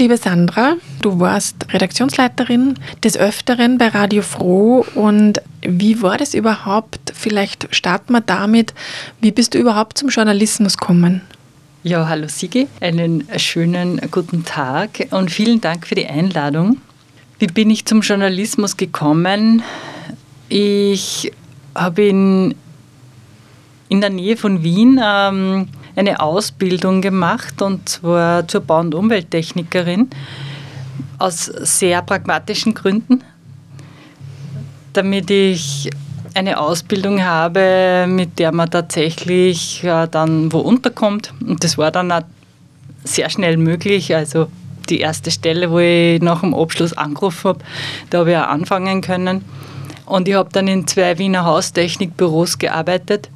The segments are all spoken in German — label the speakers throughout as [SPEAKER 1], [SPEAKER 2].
[SPEAKER 1] Liebe Sandra, du warst Redaktionsleiterin des Öfteren bei Radio Froh und wie war das überhaupt? Vielleicht starten wir damit. Wie bist du überhaupt zum Journalismus gekommen?
[SPEAKER 2] Ja, hallo Sigi, einen schönen guten Tag und vielen Dank für die Einladung. Wie bin ich zum Journalismus gekommen? Ich habe in, in der Nähe von Wien ähm, eine Ausbildung gemacht und zwar zur Bau- und Umwelttechnikerin aus sehr pragmatischen Gründen, damit ich eine Ausbildung habe, mit der man tatsächlich äh, dann wo unterkommt. Und das war dann auch sehr schnell möglich. Also die erste Stelle, wo ich nach dem Abschluss angerufen habe, da habe ich auch anfangen können. Und ich habe dann in zwei Wiener Haustechnikbüros gearbeitet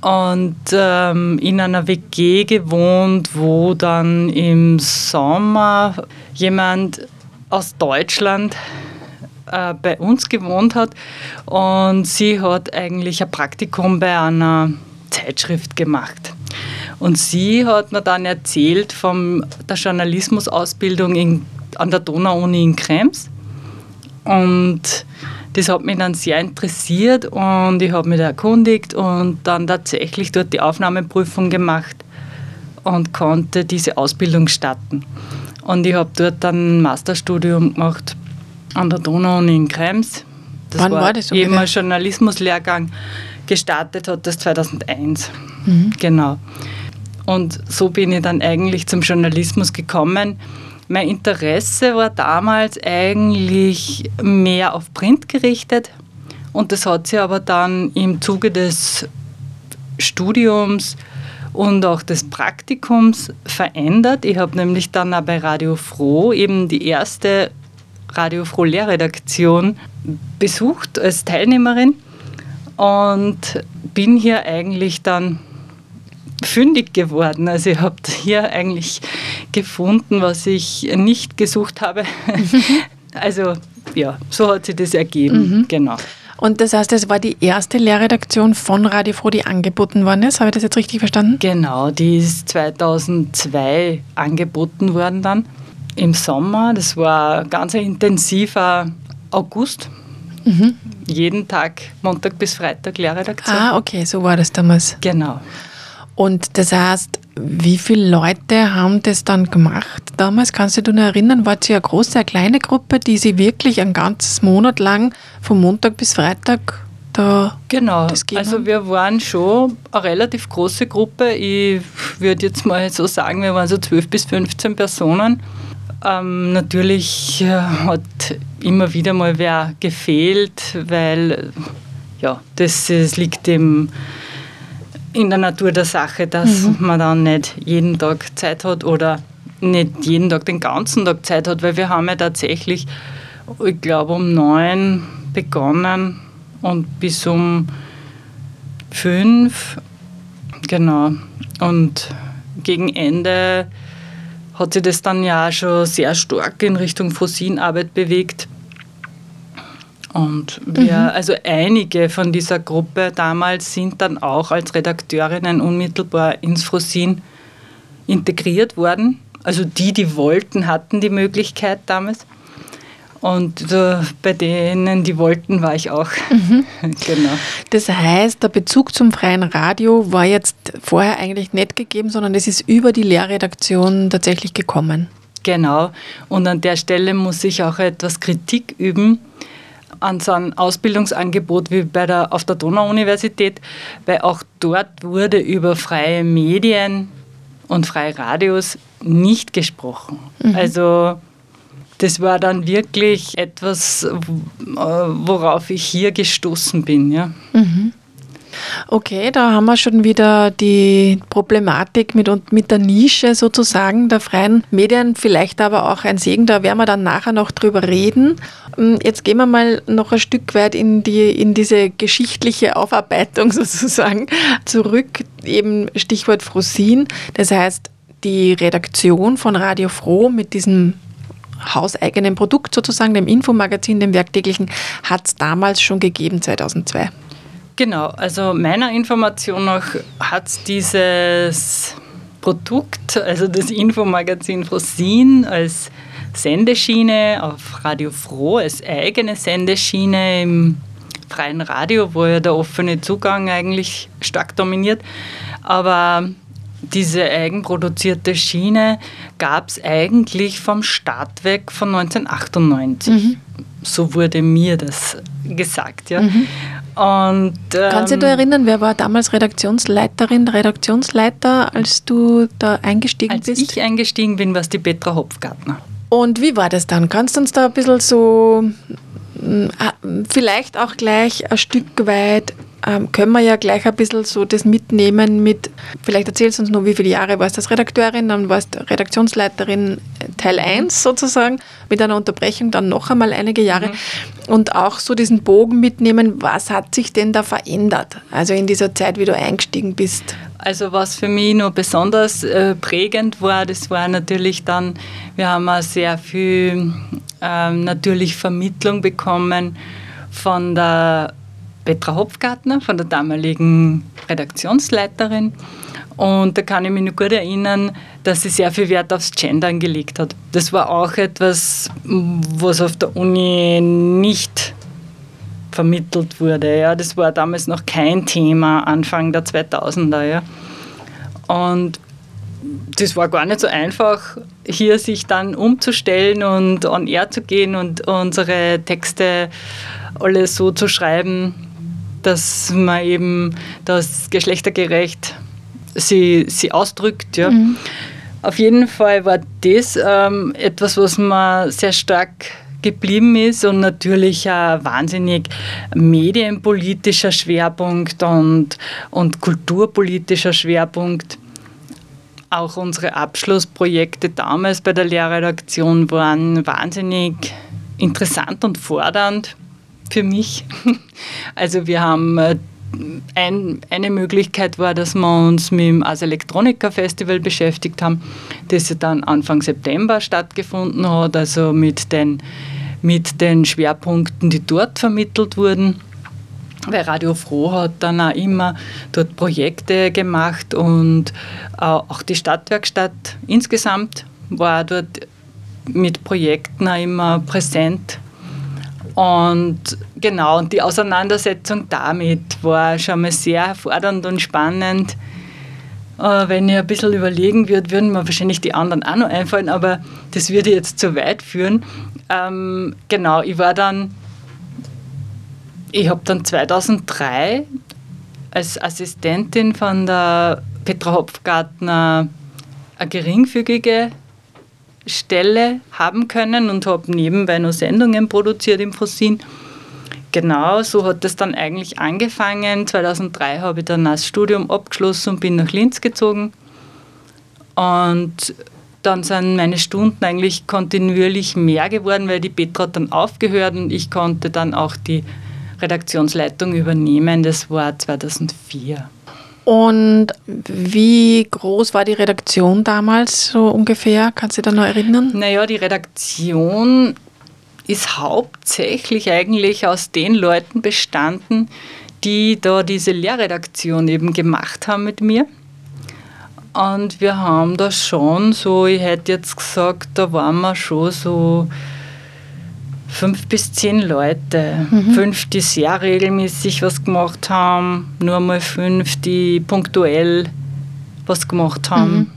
[SPEAKER 2] und ähm, in einer WG gewohnt, wo dann im Sommer jemand aus Deutschland äh, bei uns gewohnt hat und sie hat eigentlich ein Praktikum bei einer Zeitschrift gemacht. Und sie hat mir dann erzählt von der Journalismusausbildung in, an der Donau-Uni in Krems. Und das hat mich dann sehr interessiert und ich habe mich da erkundigt und dann tatsächlich dort die Aufnahmeprüfung gemacht und konnte diese Ausbildung starten. Und ich habe dort dann ein Masterstudium gemacht an der Donau und in Krems.
[SPEAKER 1] Das Wann war, war das?
[SPEAKER 2] Eben ein Journalismuslehrgang. Gestartet hat das 2001. Mhm. Genau. Und so bin ich dann eigentlich zum Journalismus gekommen mein Interesse war damals eigentlich mehr auf Print gerichtet und das hat sich aber dann im Zuge des Studiums und auch des Praktikums verändert. Ich habe nämlich dann auch bei Radio Froh eben die erste Radio Froh Lehrredaktion besucht als Teilnehmerin und bin hier eigentlich dann fündig geworden. Also ich habe hier eigentlich gefunden, was ich nicht gesucht habe. also ja, so hat sich das ergeben. Mhm. Genau.
[SPEAKER 1] Und das heißt, es war die erste Lehrredaktion von Radio Froh, die angeboten worden ist. Habe ich das jetzt richtig verstanden?
[SPEAKER 2] Genau, die ist 2002 angeboten worden dann im Sommer. Das war ein ganz intensiver August. Mhm. Jeden Tag, Montag bis Freitag Lehrredaktion.
[SPEAKER 1] Ah, okay, so war das damals.
[SPEAKER 2] Genau.
[SPEAKER 1] Und das heißt, wie viele Leute haben das dann gemacht damals? Kannst du dich noch erinnern? War es ja eine große, eine kleine Gruppe, die sie wirklich ein ganzes Monat lang von Montag bis Freitag da
[SPEAKER 2] Genau, also wir waren schon eine relativ große Gruppe. Ich würde jetzt mal so sagen, wir waren so 12 bis 15 Personen. Ähm, natürlich äh, hat immer wieder mal wer gefehlt, weil ja, das, das liegt im in der Natur der Sache, dass mhm. man dann nicht jeden Tag Zeit hat oder nicht jeden Tag den ganzen Tag Zeit hat, weil wir haben ja tatsächlich, ich glaube, um neun begonnen und bis um fünf, genau. Und gegen Ende hat sich das dann ja schon sehr stark in Richtung Fossinarbeit bewegt. Und wir, mhm. also einige von dieser Gruppe damals sind dann auch als Redakteurinnen unmittelbar ins Frosin integriert worden. Also die, die wollten, hatten die Möglichkeit damals. Und äh, bei denen, die wollten, war ich auch. Mhm.
[SPEAKER 1] genau. Das heißt, der Bezug zum freien Radio war jetzt vorher eigentlich nicht gegeben, sondern es ist über die Lehrredaktion tatsächlich gekommen.
[SPEAKER 2] Genau. Und an der Stelle muss ich auch etwas Kritik üben an so ein Ausbildungsangebot wie bei der, auf der Donau-Universität, weil auch dort wurde über freie Medien und freie Radios nicht gesprochen. Mhm. Also das war dann wirklich etwas, worauf ich hier gestoßen bin. Ja. Mhm.
[SPEAKER 1] Okay, da haben wir schon wieder die Problematik mit, mit der Nische sozusagen der freien Medien, vielleicht aber auch ein Segen, da werden wir dann nachher noch drüber reden. Ähm, jetzt gehen wir mal noch ein Stück weit in, die, in diese geschichtliche Aufarbeitung sozusagen zurück, eben Stichwort Frosin. Das heißt, die Redaktion von Radio Froh mit diesem hauseigenen Produkt sozusagen, dem Infomagazin, dem Werktäglichen, hat es damals schon gegeben, 2002.
[SPEAKER 2] Genau, also meiner Information nach hat es dieses Produkt, also das Infomagazin Frosin als Sendeschiene auf Radio Froh, als eigene Sendeschiene im freien Radio, wo ja der offene Zugang eigentlich stark dominiert. Aber diese eigenproduzierte Schiene gab es eigentlich vom Start weg von 1998. Mhm. So wurde mir das gesagt. Ja. Mhm.
[SPEAKER 1] Und, ähm, Kannst du dich erinnern, wer war damals Redaktionsleiterin, Redaktionsleiter, als du da eingestiegen
[SPEAKER 2] als
[SPEAKER 1] bist?
[SPEAKER 2] Als ich eingestiegen bin, war es die Petra Hopfgartner.
[SPEAKER 1] Und wie war das dann? Kannst du uns da ein bisschen so, mm, ah, vielleicht auch gleich ein Stück weit ähm, können wir ja gleich ein bisschen so das mitnehmen mit, vielleicht erzählst du uns noch, wie viele Jahre warst du als Redakteurin, dann warst du Redaktionsleiterin äh, Teil 1 sozusagen, mit einer Unterbrechung dann noch einmal einige Jahre mhm. und auch so diesen Bogen mitnehmen, was hat sich denn da verändert, also in dieser Zeit, wie du eingestiegen bist?
[SPEAKER 2] Also was für mich noch besonders äh, prägend war, das war natürlich dann, wir haben auch sehr viel ähm, natürlich Vermittlung bekommen von der Petra Hopfgartner, von der damaligen Redaktionsleiterin. Und da kann ich mich noch gut erinnern, dass sie sehr viel Wert aufs Gendern gelegt hat. Das war auch etwas, was auf der Uni nicht vermittelt wurde. Ja. Das war damals noch kein Thema, Anfang der 2000er. Ja. Und das war gar nicht so einfach, hier sich dann umzustellen und on air zu gehen und unsere Texte alle so zu schreiben, dass man eben das geschlechtergerecht sie, sie ausdrückt. Ja. Mhm. Auf jeden Fall war das ähm, etwas, was mir sehr stark geblieben ist und natürlich ein wahnsinnig medienpolitischer Schwerpunkt und, und kulturpolitischer Schwerpunkt. Auch unsere Abschlussprojekte damals bei der Lehrredaktion waren wahnsinnig interessant und fordernd für mich. Also wir haben äh, ein, eine Möglichkeit war, dass wir uns mit dem Ars Electronica Festival beschäftigt haben, das ja dann Anfang September stattgefunden hat, also mit den, mit den Schwerpunkten, die dort vermittelt wurden. Weil Radio Froh hat dann auch immer dort Projekte gemacht und auch die Stadtwerkstatt insgesamt war dort mit Projekten auch immer präsent und genau, und die Auseinandersetzung damit war schon mal sehr fordernd und spannend. Äh, wenn ich ein bisschen überlegen würde, würden mir wahrscheinlich die anderen auch noch einfallen, aber das würde jetzt zu weit führen. Ähm, genau, ich war dann, ich habe dann 2003 als Assistentin von der Petra Hopfgartner eine geringfügige Stelle haben können und habe nebenbei noch Sendungen produziert im Fossin. Genau, so hat das dann eigentlich angefangen. 2003 habe ich dann das Studium abgeschlossen und bin nach Linz gezogen. Und dann sind meine Stunden eigentlich kontinuierlich mehr geworden, weil die Petra hat dann aufgehört und ich konnte dann auch die Redaktionsleitung übernehmen. Das war 2004.
[SPEAKER 1] Und wie groß war die Redaktion damals so ungefähr? Kannst du dich da noch erinnern?
[SPEAKER 2] Naja, die Redaktion ist hauptsächlich eigentlich aus den Leuten bestanden, die da diese Lehrredaktion eben gemacht haben mit mir. Und wir haben da schon so, ich hätte jetzt gesagt, da waren wir schon so fünf bis zehn Leute. Mhm. Fünf, die sehr regelmäßig was gemacht haben, nur mal fünf, die punktuell was gemacht haben.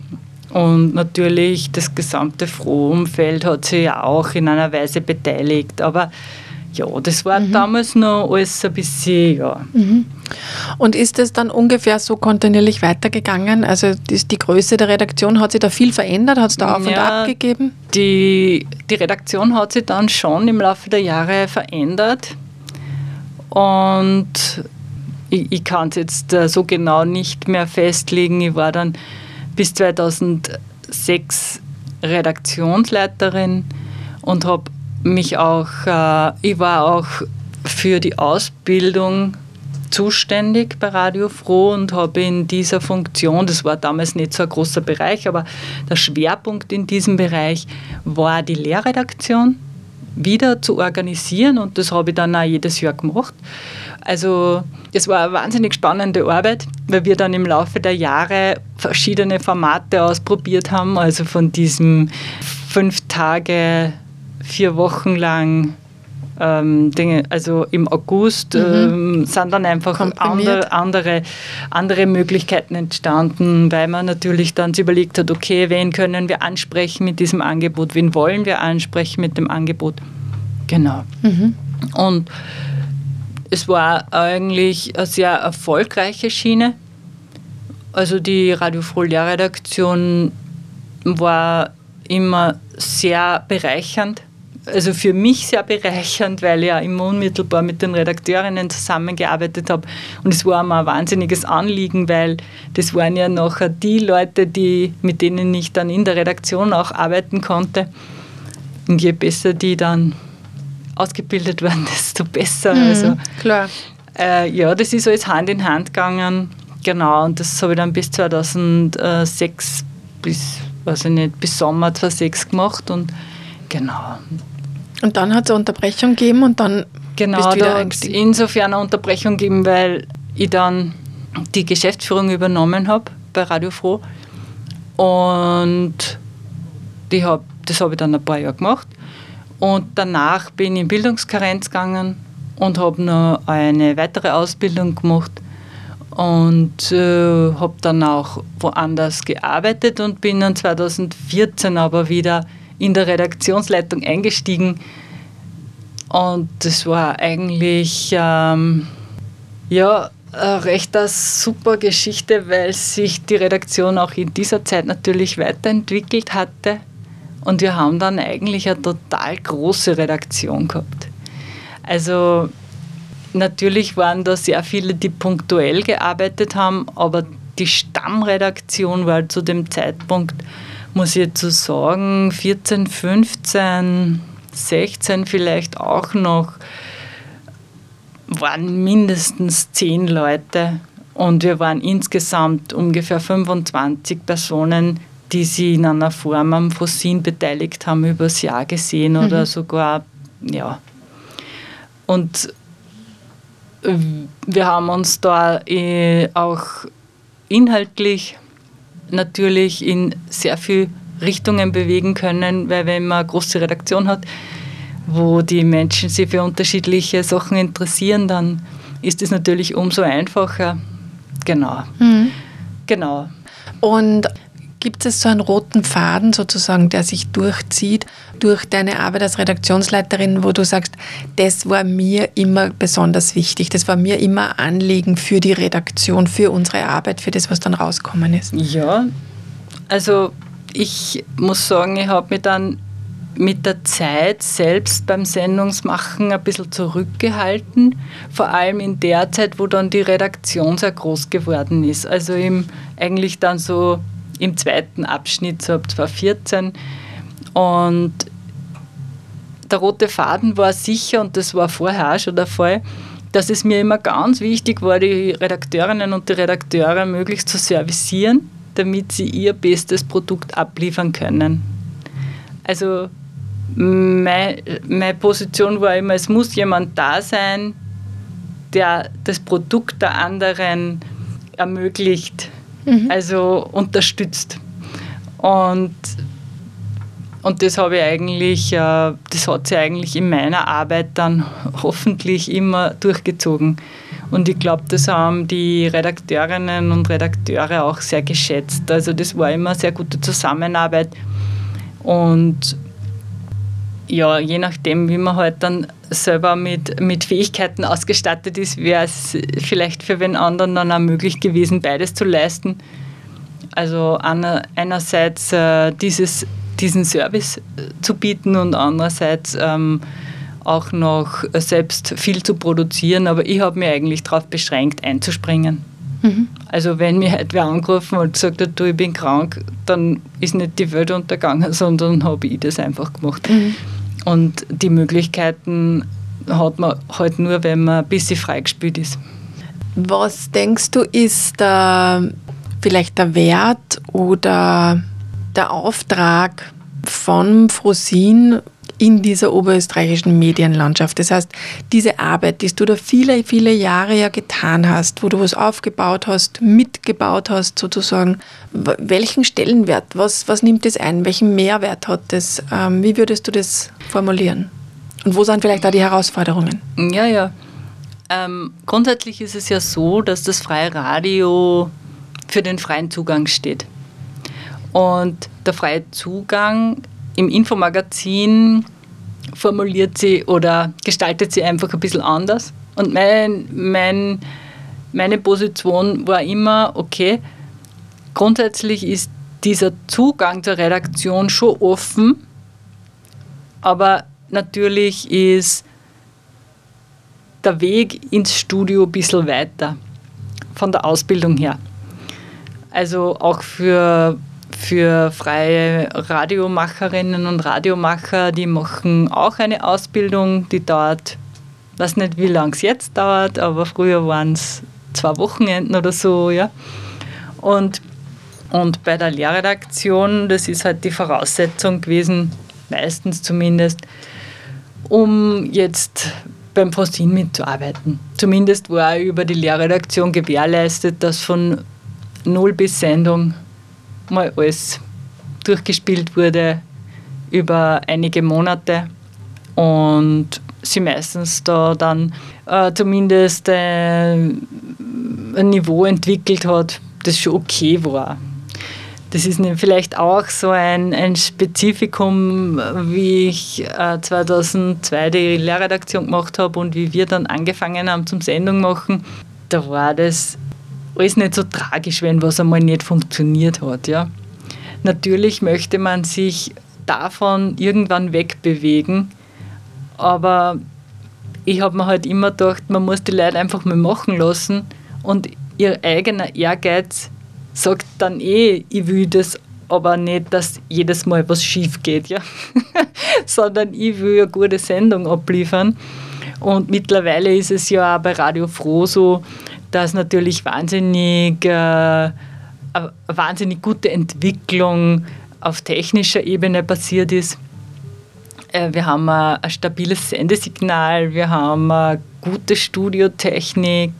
[SPEAKER 2] Mhm. Und natürlich das gesamte Frohumfeld hat sich ja auch in einer Weise beteiligt. Aber ja, das war mhm. damals noch alles ein bisschen, ja.
[SPEAKER 1] Mhm. Und ist es dann ungefähr so kontinuierlich weitergegangen? Also die, die Größe der Redaktion, hat sich da viel verändert? Hat es da auf ja, und ab gegeben?
[SPEAKER 2] Die, die Redaktion hat sich dann schon im Laufe der Jahre verändert. Und ich, ich kann es jetzt äh, so genau nicht mehr festlegen. Ich war dann bis 2006 Redaktionsleiterin und habe mich auch, äh, ich war auch für die Ausbildung zuständig bei Radio Froh und habe in dieser Funktion, das war damals nicht so ein großer Bereich, aber der Schwerpunkt in diesem Bereich war die Lehrredaktion wieder zu organisieren und das habe ich dann auch jedes Jahr gemacht. Also es war eine wahnsinnig spannende Arbeit, weil wir dann im Laufe der Jahre verschiedene Formate ausprobiert haben, also von diesem fünf Tage, vier Wochen lang ähm, Dinge, also im August mhm. ähm, sind dann einfach andere, andere, andere Möglichkeiten entstanden, weil man natürlich dann überlegt hat, okay, wen können wir ansprechen mit diesem Angebot, wen wollen wir ansprechen mit dem Angebot. Genau. Mhm. Und es war eigentlich eine sehr erfolgreiche Schiene. Also die Radio Lehrredaktion war immer sehr bereichernd also für mich sehr bereichernd, weil ich ja immer unmittelbar mit den Redakteurinnen zusammengearbeitet habe. Und es war mir ein wahnsinniges Anliegen, weil das waren ja nachher die Leute, die, mit denen ich dann in der Redaktion auch arbeiten konnte. Und je besser die dann ausgebildet waren, desto besser.
[SPEAKER 1] Mhm, also, klar.
[SPEAKER 2] Äh, ja, das ist alles Hand in Hand gegangen. Genau, und das habe ich dann bis 2006, bis, weiß ich nicht, bis Sommer 2006 gemacht. Und genau,
[SPEAKER 1] und dann hat es eine Unterbrechung gegeben und dann
[SPEAKER 2] genau, bist du wieder da insofern eine Unterbrechung gegeben, weil ich dann die Geschäftsführung übernommen habe bei Radio Froh. Und die hab, das habe ich dann ein paar Jahre gemacht. Und danach bin ich in Bildungskarenz gegangen und habe noch eine weitere Ausbildung gemacht und äh, habe dann auch woanders gearbeitet und bin dann 2014 aber wieder in der Redaktionsleitung eingestiegen. Und das war eigentlich ähm, ja, eine recht eine super Geschichte, weil sich die Redaktion auch in dieser Zeit natürlich weiterentwickelt hatte. Und wir haben dann eigentlich eine total große Redaktion gehabt. Also natürlich waren da sehr viele, die punktuell gearbeitet haben, aber die Stammredaktion war zu dem Zeitpunkt muss ich jetzt so sagen, 14, 15, 16 vielleicht auch noch, waren mindestens zehn Leute und wir waren insgesamt ungefähr 25 Personen, die sich in einer Form am Fossin beteiligt haben, übers Jahr gesehen mhm. oder sogar, ja. Und wir haben uns da äh, auch inhaltlich natürlich in sehr viele Richtungen bewegen können, weil wenn man eine große Redaktion hat, wo die Menschen sich für unterschiedliche Sachen interessieren, dann ist es natürlich umso einfacher. Genau. Mhm. Genau.
[SPEAKER 1] Und gibt es so einen roten Faden sozusagen, der sich durchzieht durch deine Arbeit als Redaktionsleiterin, wo du sagst, das war mir immer besonders wichtig, das war mir immer Anliegen für die Redaktion, für unsere Arbeit, für das, was dann rauskommen ist?
[SPEAKER 2] Ja, also ich muss sagen, ich habe mich dann mit der Zeit selbst beim Sendungsmachen ein bisschen zurückgehalten, vor allem in der Zeit, wo dann die Redaktion sehr groß geworden ist. Also im, eigentlich dann so im zweiten Abschnitt, so ab 2014. Und der rote Faden war sicher, und das war vorher auch schon der Fall, dass es mir immer ganz wichtig war, die Redakteurinnen und die Redakteure möglichst zu servicieren, damit sie ihr bestes Produkt abliefern können. Also meine, meine Position war immer, es muss jemand da sein, der das Produkt der anderen ermöglicht, mhm. also unterstützt. Und und das habe ich eigentlich, äh, das hat sich eigentlich in meiner Arbeit dann hoffentlich immer durchgezogen. Und ich glaube, das haben die Redakteurinnen und Redakteure auch sehr geschätzt. Also das war immer eine sehr gute Zusammenarbeit. Und ja, je nachdem, wie man halt dann selber mit, mit Fähigkeiten ausgestattet ist, wäre es vielleicht für den anderen dann auch möglich gewesen, beides zu leisten. Also einerseits äh, dieses diesen Service äh, zu bieten und andererseits ähm, auch noch selbst viel zu produzieren. Aber ich habe mich eigentlich darauf beschränkt, einzuspringen. Mhm. Also wenn mir heute wer angerufen und gesagt hat, du, ich bin krank, dann ist nicht die Welt untergegangen, sondern habe ich das einfach gemacht. Mhm. Und die Möglichkeiten hat man halt nur, wenn man ein bisschen freigespielt ist.
[SPEAKER 1] Was denkst du, ist da vielleicht der Wert oder der Auftrag von Frosin in dieser oberösterreichischen Medienlandschaft. Das heißt, diese Arbeit, die du da viele, viele Jahre ja getan hast, wo du was aufgebaut hast, mitgebaut hast sozusagen, welchen Stellenwert, was, was nimmt das ein, welchen Mehrwert hat das, ähm, wie würdest du das formulieren? Und wo sind vielleicht da die Herausforderungen?
[SPEAKER 2] Ja, ja. Ähm, grundsätzlich ist es ja so, dass das freie Radio für den freien Zugang steht. Und der freie Zugang im Infomagazin formuliert sie oder gestaltet sie einfach ein bisschen anders. Und mein, mein, meine Position war immer, okay, grundsätzlich ist dieser Zugang zur Redaktion schon offen, aber natürlich ist der Weg ins Studio ein bisschen weiter von der Ausbildung her. Also auch für für freie Radiomacherinnen und Radiomacher, die machen auch eine Ausbildung, die dauert, weiß nicht, wie lange es jetzt dauert, aber früher waren es zwei Wochenenden oder so, ja. Und, und bei der Lehrredaktion, das ist halt die Voraussetzung gewesen, meistens zumindest, um jetzt beim Postin mitzuarbeiten. Zumindest war über die Lehrredaktion gewährleistet, dass von Null bis Sendung mal alles durchgespielt wurde über einige Monate und sie meistens da dann äh, zumindest äh, ein Niveau entwickelt hat, das schon okay war. Das ist vielleicht auch so ein, ein Spezifikum, wie ich äh, 2002 die Lehrredaktion gemacht habe und wie wir dann angefangen haben zum Sendung machen. Da war das alles nicht so tragisch, wenn was einmal nicht funktioniert hat. Ja. Natürlich möchte man sich davon irgendwann wegbewegen, aber ich habe mir halt immer gedacht, man muss die Leute einfach mal machen lassen und ihr eigener Ehrgeiz sagt dann eh, ich will das aber nicht, dass jedes Mal was schief geht, ja? sondern ich will eine gute Sendung abliefern. Und mittlerweile ist es ja auch bei Radio Froh so, dass natürlich wahnsinnig, äh, wahnsinnig gute Entwicklung auf technischer Ebene passiert ist. Äh, wir haben ein, ein stabiles Sendesignal, wir haben eine gute Studiotechnik,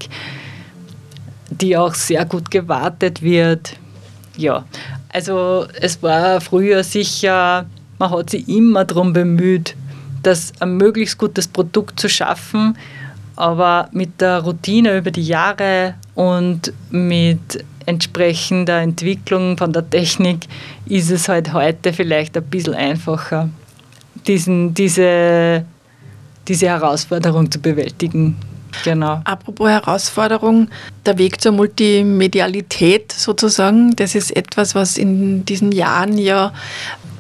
[SPEAKER 2] die auch sehr gut gewartet wird. Ja, also es war früher sicher, man hat sich immer darum bemüht, das ein möglichst gutes Produkt zu schaffen, aber mit der Routine über die Jahre und mit entsprechender Entwicklung von der Technik ist es halt heute vielleicht ein bisschen einfacher, diesen, diese, diese Herausforderung zu bewältigen.
[SPEAKER 1] Genau. Apropos Herausforderung, der Weg zur Multimedialität sozusagen, das ist etwas, was in diesen Jahren ja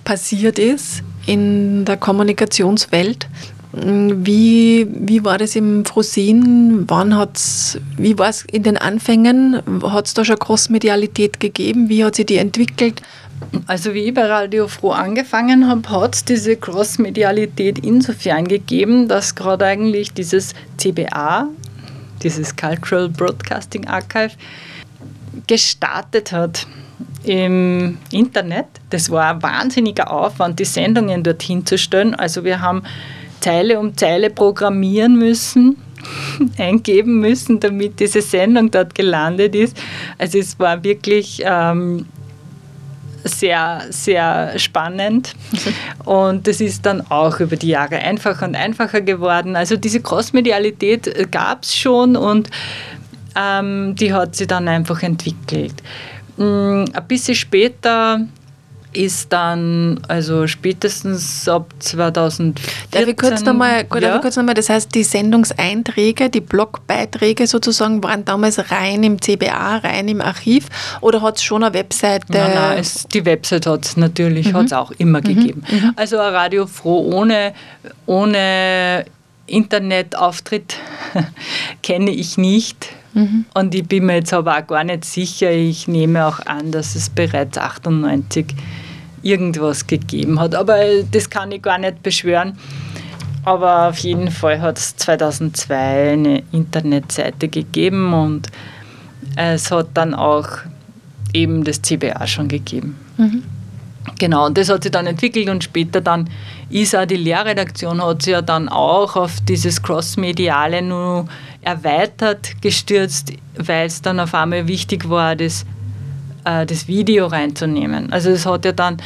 [SPEAKER 1] passiert ist in der Kommunikationswelt. Wie, wie war das im Frosin? Wann hat's, wie war es in den Anfängen? Hat es da schon Großmedialität gegeben? Wie hat sich die entwickelt?
[SPEAKER 2] Also wie ich bei Radio Froh angefangen habe, hat es diese Crossmedialität insofern gegeben, dass gerade eigentlich dieses CBA, dieses Cultural Broadcasting Archive, gestartet hat im Internet. Das war ein wahnsinniger Aufwand, die Sendungen dorthin zu stellen. Also wir haben Zeile um Zeile programmieren müssen, eingeben müssen, damit diese Sendung dort gelandet ist. Also es war wirklich ähm, sehr, sehr spannend. Und das ist dann auch über die Jahre einfacher und einfacher geworden. Also diese Crossmedialität gab es schon und ähm, die hat sich dann einfach entwickelt. Mm, ein bisschen später ist dann, also spätestens ab 2014.
[SPEAKER 1] Darf ich kurz nochmal, ja? kurz noch das heißt, die Sendungseinträge, die Blogbeiträge sozusagen, waren damals rein im CBA, rein im Archiv oder hat es schon eine Webseite?
[SPEAKER 2] Nein, nein, es, die Website hat es natürlich, mhm. hat es auch immer mhm. gegeben. Mhm. Also ein Radio Froh ohne, ohne Internetauftritt kenne ich nicht. Mhm. Und ich bin mir jetzt aber auch gar nicht sicher. Ich nehme auch an, dass es bereits 98 irgendwas gegeben hat. Aber das kann ich gar nicht beschwören. Aber auf jeden Fall hat es 2002 eine Internetseite gegeben und es hat dann auch eben das CBA schon gegeben. Mhm. Genau, und das hat sich dann entwickelt und später dann ist auch die Lehrredaktion hat sich ja dann auch auf dieses Crossmediale nur erweitert gestürzt, weil es dann auf einmal wichtig war, das, äh, das Video reinzunehmen. Also es hat ja dann,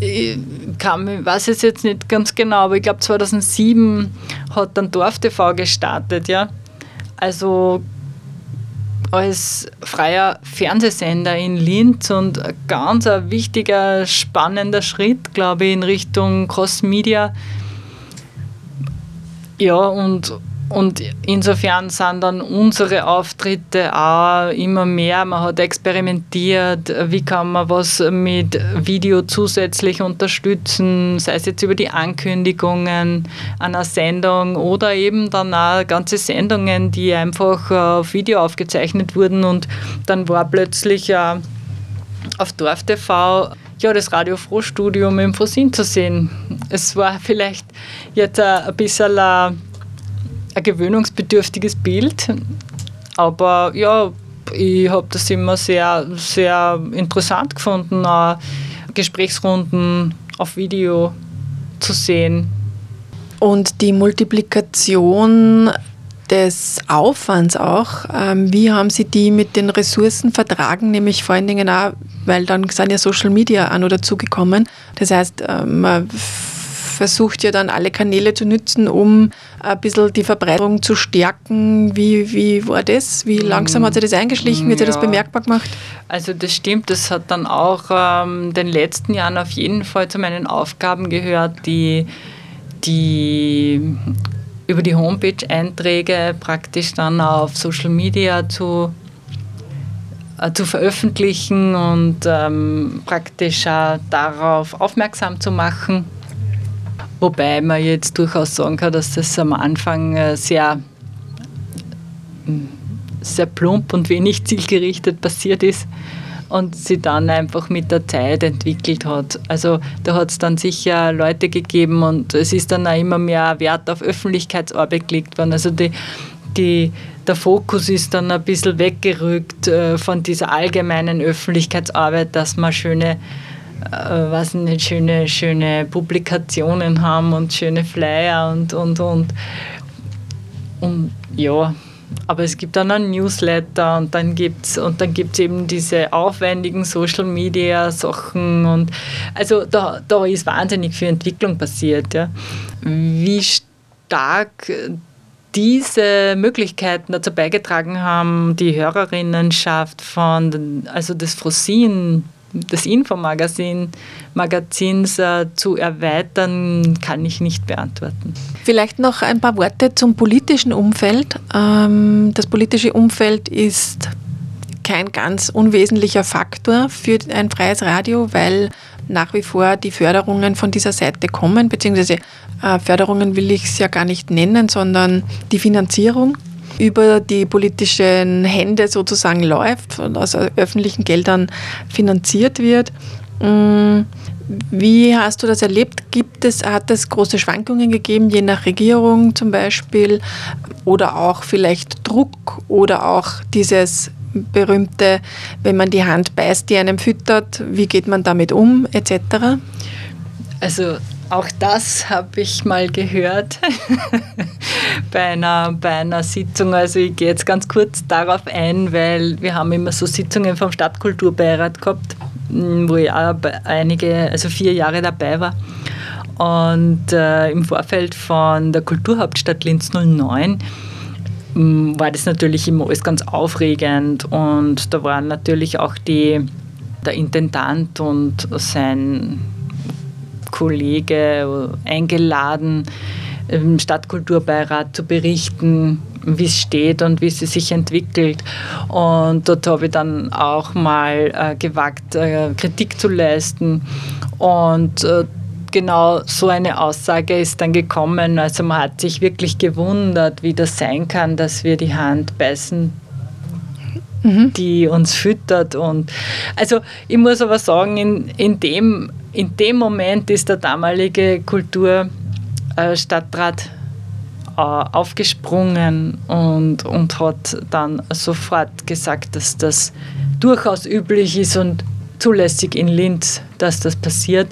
[SPEAKER 2] ich kann, weiß es jetzt nicht ganz genau, aber ich glaube 2007 hat dann Dorf TV gestartet, ja. Also als freier Fernsehsender in Linz und ein ganz ein wichtiger, spannender Schritt, glaube ich, in Richtung Cross-Media. Ja, und, und insofern sind dann unsere Auftritte auch immer mehr. Man hat experimentiert, wie kann man was mit Video zusätzlich unterstützen, sei es jetzt über die Ankündigungen einer Sendung oder eben dann auch ganze Sendungen, die einfach auf Video aufgezeichnet wurden und dann war plötzlich äh, auf Dorf TV ja, das Radio Frohstudium im Frosin zu sehen. Es war vielleicht jetzt ein bisschen ein gewöhnungsbedürftiges Bild. Aber ja, ich habe das immer sehr, sehr interessant gefunden, Gesprächsrunden auf Video zu sehen.
[SPEAKER 1] Und die Multiplikation des Aufwands auch, ähm, wie haben Sie die mit den Ressourcen vertragen, nämlich vor allen Dingen auch, weil dann sind ja Social Media an oder zugekommen. Das heißt, ähm, man versucht ja dann alle Kanäle zu nutzen, um ein bisschen die Verbreitung zu stärken. Wie, wie war das? Wie langsam hat sich das eingeschlichen? Wie hat sich ja. das bemerkbar gemacht?
[SPEAKER 2] Also das stimmt, das hat dann auch ähm, den letzten Jahren auf jeden Fall zu meinen Aufgaben gehört, die, die über die Homepage-Einträge praktisch dann auf Social Media zu äh, zu veröffentlichen und ähm, praktisch auch darauf aufmerksam zu machen. Wobei man jetzt durchaus sagen kann, dass das am Anfang äh, sehr, hm, sehr plump und wenig zielgerichtet passiert ist und sie dann einfach mit der Zeit entwickelt hat. Also da hat es dann sicher Leute gegeben und es ist dann auch immer mehr Wert auf Öffentlichkeitsarbeit gelegt worden. Also die, die, der Fokus ist dann ein bisschen weggerückt äh, von dieser allgemeinen Öffentlichkeitsarbeit, dass man schöne äh, was nicht, schöne, schöne Publikationen haben und schöne Flyer und, und, und, und ja, aber es gibt dann einen Newsletter und dann gibt es gibt's eben diese aufwendigen Social Media Sachen und also da, da ist wahnsinnig viel Entwicklung passiert. Ja. Wie stark diese Möglichkeiten dazu beigetragen haben, die Hörerinnenschaft von, also des Frosin des Infomagazin Magazins äh, zu erweitern, kann ich nicht beantworten.
[SPEAKER 1] Vielleicht noch ein paar Worte zum politischen Umfeld. Ähm, das politische Umfeld ist kein ganz unwesentlicher Faktor für ein freies Radio, weil nach wie vor die Förderungen von dieser Seite kommen, beziehungsweise äh, Förderungen will ich es ja gar nicht nennen, sondern die Finanzierung über die politischen Hände sozusagen läuft und aus öffentlichen Geldern finanziert wird. Mm, wie hast du das erlebt? Gibt es, hat es große Schwankungen gegeben, je nach Regierung zum Beispiel, oder auch vielleicht Druck oder auch dieses berühmte, wenn man die Hand beißt, die einem füttert, wie geht man damit um, etc.?
[SPEAKER 2] Also auch das habe ich mal gehört bei, einer, bei einer Sitzung. Also ich gehe jetzt ganz kurz darauf ein, weil wir haben immer so Sitzungen vom Stadtkulturbeirat gehabt, wo ich auch einige, also vier Jahre dabei war. Und äh, im Vorfeld von der Kulturhauptstadt Linz 09 war das natürlich immer alles ganz aufregend und da waren natürlich auch die, der Intendant und sein Kollege eingeladen, im Stadtkulturbeirat zu berichten, wie es steht und wie es sich entwickelt. Und dort habe ich dann auch mal äh, gewagt, äh, Kritik zu leisten. Und äh, genau so eine Aussage ist dann gekommen. Also man hat sich wirklich gewundert, wie das sein kann, dass wir die Hand beißen mhm. die uns füttert. Und also ich muss aber sagen, in, in, dem, in dem Moment ist der damalige Kulturstadtrat äh, aufgesprungen und, und hat dann sofort gesagt, dass das durchaus üblich ist und zulässig in Linz, dass das passiert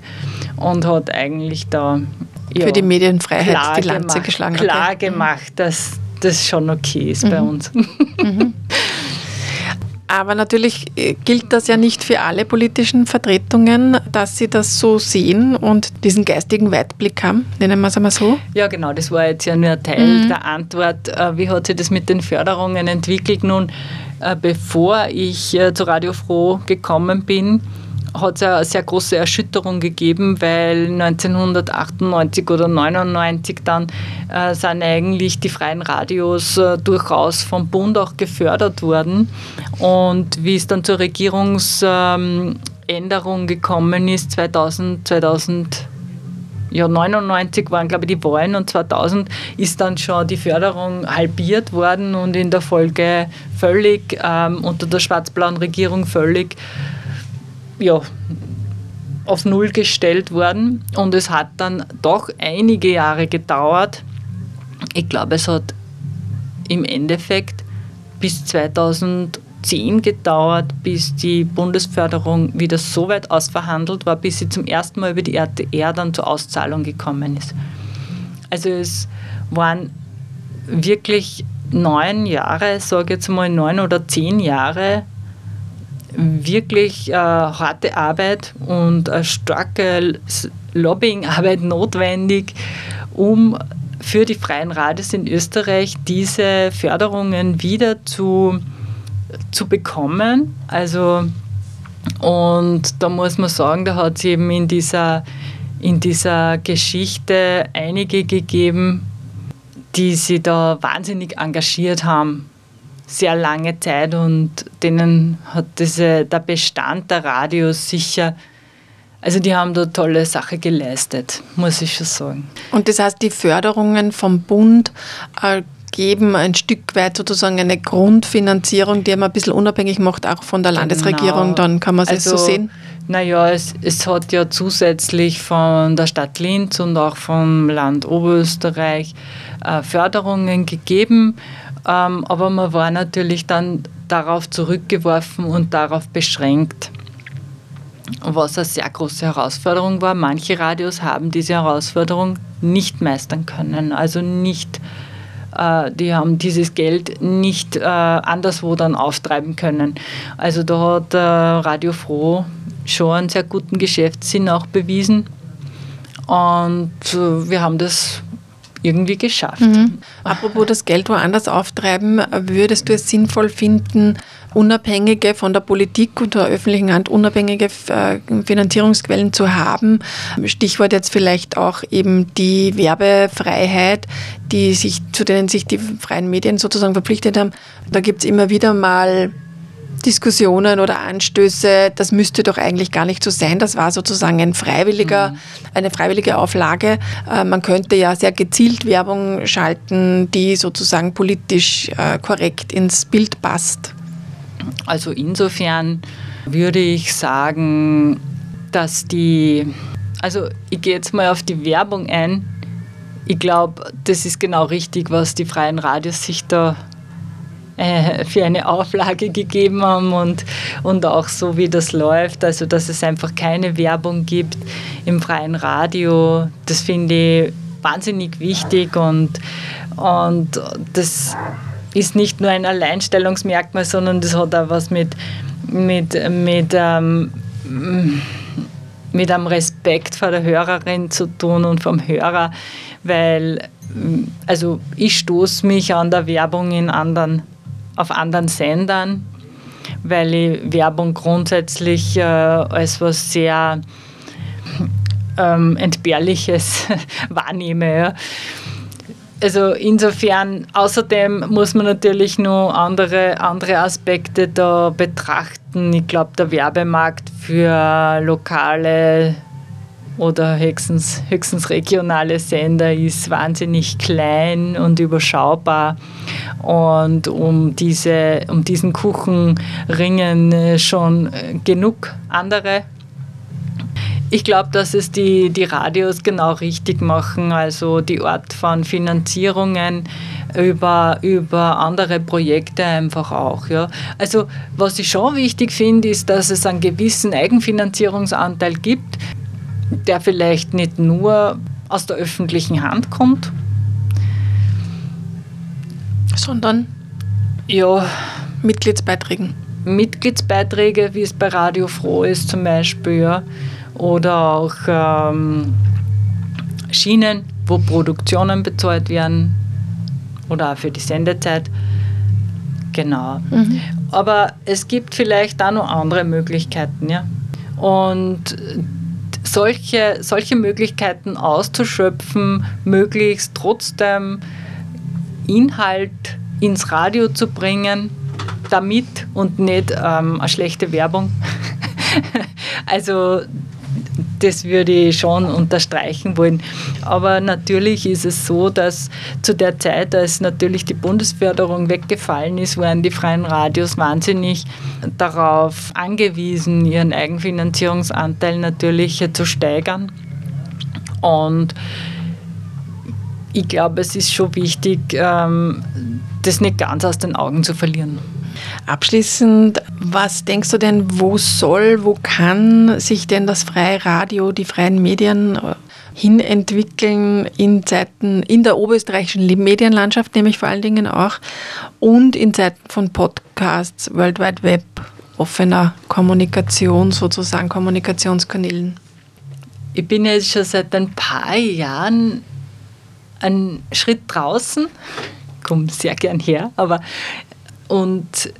[SPEAKER 2] und hat eigentlich da
[SPEAKER 1] ja, für die Medienfreiheit die Lanze
[SPEAKER 2] gemacht,
[SPEAKER 1] geschlagen.
[SPEAKER 2] Klar okay. gemacht, dass das schon okay ist mhm. bei uns. Mhm.
[SPEAKER 1] Aber natürlich äh, gilt das ja nicht für alle politischen Vertretungen, dass sie das so sehen und diesen geistigen Weitblick haben. Nennen wir es einmal so.
[SPEAKER 2] Ja, genau, das war jetzt ja nur ein Teil mhm. der Antwort. Äh, wie hat sich das mit den Förderungen entwickelt? Nun, äh, bevor ich zu Radio Froh gekommen bin, hat es eine sehr große Erschütterung gegeben, weil 1998 oder 1999 dann äh, sind eigentlich die freien Radios äh, durchaus vom Bund auch gefördert worden. Und wie es dann zur Regierungsänderung ähm, gekommen ist, 2000, 2000 ja, 99 waren, glaube ich, die Wahlen und 2000 ist dann schon die Förderung halbiert worden und in der Folge völlig ähm, unter der schwarz-blauen Regierung völlig ja, auf Null gestellt worden und es hat dann doch einige Jahre gedauert. Ich glaube, es hat im Endeffekt bis 2010 gedauert, bis die Bundesförderung wieder so weit ausverhandelt war, bis sie zum ersten Mal über die RTR dann zur Auszahlung gekommen ist. Also es waren wirklich neun Jahre, sage jetzt mal neun oder zehn Jahre wirklich äh, harte Arbeit und eine starke Lobbyingarbeit notwendig, um für die freien Radios in Österreich diese Förderungen wieder zu, zu bekommen. Also, und da muss man sagen, da hat es eben in dieser, in dieser Geschichte einige gegeben, die sich da wahnsinnig engagiert haben sehr lange Zeit und denen hat diese, der Bestand der Radios sicher, also die haben da tolle Sache geleistet, muss ich schon sagen.
[SPEAKER 1] Und das heißt, die Förderungen vom Bund äh, geben ein Stück weit sozusagen eine Grundfinanzierung, die man ein bisschen unabhängig macht, auch von der genau. Landesregierung, dann kann man es also, so sehen?
[SPEAKER 2] Naja, es, es hat ja zusätzlich von der Stadt Linz und auch vom Land Oberösterreich äh, Förderungen gegeben aber man war natürlich dann darauf zurückgeworfen und darauf beschränkt, was eine sehr große Herausforderung war. Manche Radios haben diese Herausforderung nicht meistern können, also nicht äh, die haben dieses Geld nicht äh, anderswo dann auftreiben können. Also da hat äh, Radio Froh schon einen sehr guten Geschäftssinn auch bewiesen. Und äh, wir haben das irgendwie geschafft. Mhm.
[SPEAKER 1] Apropos das Geld woanders auftreiben, würdest du es sinnvoll finden, unabhängige von der Politik und der öffentlichen Hand unabhängige äh, Finanzierungsquellen zu haben? Stichwort jetzt vielleicht auch eben die Werbefreiheit, die sich, zu denen sich die freien Medien sozusagen verpflichtet haben. Da gibt es immer wieder mal Diskussionen oder Anstöße, das müsste doch eigentlich gar nicht so sein. Das war sozusagen ein freiwilliger, mhm. eine freiwillige Auflage. Äh, man könnte ja sehr gezielt Werbung schalten, die sozusagen politisch äh, korrekt ins Bild passt.
[SPEAKER 2] Also insofern würde ich sagen, dass die, also ich gehe jetzt mal auf die Werbung ein. Ich glaube, das ist genau richtig, was die freien Radios sich da äh, für eine Auflage gegeben haben und, und auch so, wie das läuft. Also, dass es einfach keine Werbung gibt im freien Radio. Das finde ich wahnsinnig wichtig und, und das ist nicht nur ein Alleinstellungsmerkmal, sondern das hat auch was mit, mit, mit, ähm, mit einem Respekt vor der Hörerin zu tun und vom Hörer, weil also ich stoße mich an der Werbung in anderen auf anderen Sendern, weil ich Werbung grundsätzlich äh, als was sehr ähm, Entbehrliches wahrnehme. Ja. Also insofern, außerdem muss man natürlich noch andere, andere Aspekte da betrachten. Ich glaube, der Werbemarkt für lokale oder höchstens, höchstens regionale Sender ist wahnsinnig klein und überschaubar. Und um, diese, um diesen Kuchen ringen äh, schon äh, genug andere. Ich glaube, dass es die, die Radios genau richtig machen. Also die Art von Finanzierungen über, über andere Projekte einfach auch. Ja. Also was ich schon wichtig finde, ist, dass es einen gewissen Eigenfinanzierungsanteil gibt, der vielleicht nicht nur aus der öffentlichen Hand kommt,
[SPEAKER 1] sondern
[SPEAKER 2] ja,
[SPEAKER 1] Mitgliedsbeiträgen.
[SPEAKER 2] Mitgliedsbeiträge, wie es bei Radio Froh ist zum Beispiel, ja. oder auch ähm, Schienen, wo Produktionen bezahlt werden oder auch für die Sendezeit. Genau. Mhm. Aber es gibt vielleicht auch noch andere Möglichkeiten. Ja? Und solche, solche Möglichkeiten auszuschöpfen, möglichst trotzdem Inhalt ins Radio zu bringen, damit und nicht ähm, eine schlechte Werbung. also das würde ich schon unterstreichen wollen. Aber natürlich ist es so, dass zu der Zeit, als natürlich die Bundesförderung weggefallen ist, waren die freien Radios wahnsinnig darauf angewiesen, ihren Eigenfinanzierungsanteil natürlich zu steigern. Und ich glaube, es ist schon wichtig, ähm, das nicht ganz aus den Augen zu verlieren.
[SPEAKER 1] Abschließend, was denkst du denn, wo soll, wo kann sich denn das freie Radio, die freien Medien äh, hinentwickeln in Zeiten, in der oberösterreichischen Medienlandschaft, nämlich vor allen Dingen auch, und in Zeiten von Podcasts, World Wide Web, offener Kommunikation, sozusagen Kommunikationskanälen?
[SPEAKER 2] Ich bin jetzt schon seit ein paar Jahren einen Schritt draußen, komme sehr gern her, aber und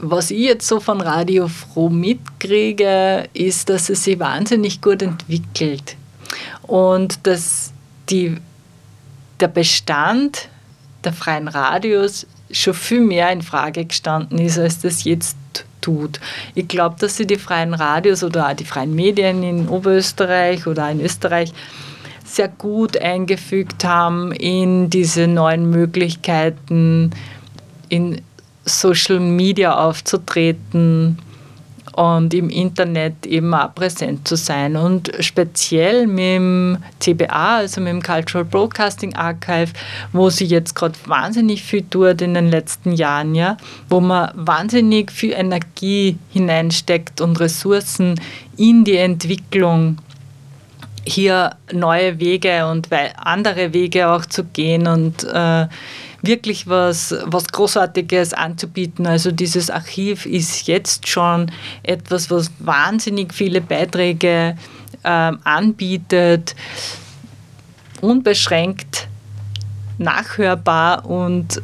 [SPEAKER 2] was ich jetzt so von Radio Froh mitkriege, ist, dass es sich wahnsinnig gut entwickelt und dass die, der Bestand der freien Radios schon viel mehr in Frage gestanden ist, als das jetzt tut. Ich glaube, dass sie die freien Radios oder auch die freien Medien in Oberösterreich oder in Österreich sehr gut eingefügt haben in diese neuen Möglichkeiten, in Social Media aufzutreten und im Internet eben auch präsent zu sein. Und speziell mit dem CBA, also mit dem Cultural Broadcasting Archive, wo sie jetzt gerade wahnsinnig viel tut in den letzten Jahren, ja, wo man wahnsinnig viel Energie hineinsteckt und Ressourcen in die Entwicklung hier neue Wege und andere Wege auch zu gehen und äh, wirklich was, was Großartiges anzubieten. Also dieses Archiv ist jetzt schon etwas, was wahnsinnig viele Beiträge äh, anbietet, unbeschränkt nachhörbar und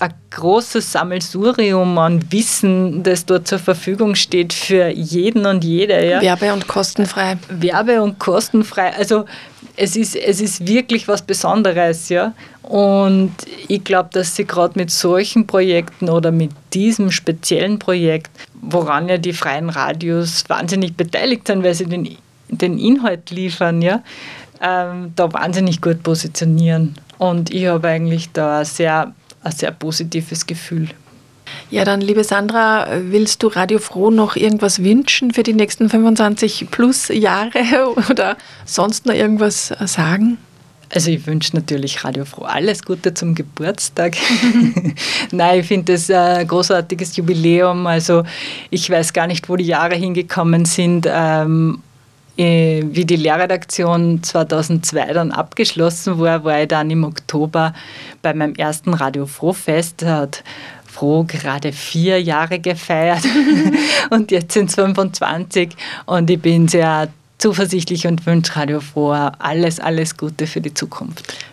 [SPEAKER 2] ein großes Sammelsurium an Wissen, das dort zur Verfügung steht für jeden und jede. Ja.
[SPEAKER 1] Werbe- und kostenfrei.
[SPEAKER 2] Werbe- und kostenfrei. Also es ist, es ist wirklich was Besonderes. Ja. Und ich glaube, dass sie gerade mit solchen Projekten oder mit diesem speziellen Projekt, woran ja die freien Radios wahnsinnig beteiligt sind, weil sie den, den Inhalt liefern, ja, ähm, da wahnsinnig gut positionieren. Und ich habe eigentlich da sehr ein sehr positives Gefühl.
[SPEAKER 1] Ja, dann, liebe Sandra, willst du Radio Froh noch irgendwas wünschen für die nächsten 25 plus Jahre oder sonst noch irgendwas sagen?
[SPEAKER 2] Also ich wünsche natürlich Radio Froh alles Gute zum Geburtstag. Nein, ich finde das ein großartiges Jubiläum. Also ich weiß gar nicht, wo die Jahre hingekommen sind. Ähm, äh, wie die Lehrredaktion 2002 dann abgeschlossen war, war ich dann im Oktober bei meinem ersten Radio Froh-Fest. Hat Froh gerade vier Jahre gefeiert und jetzt sind es 25 und ich bin sehr zuversichtlich und wünsche Radio Froh alles, alles Gute für die Zukunft.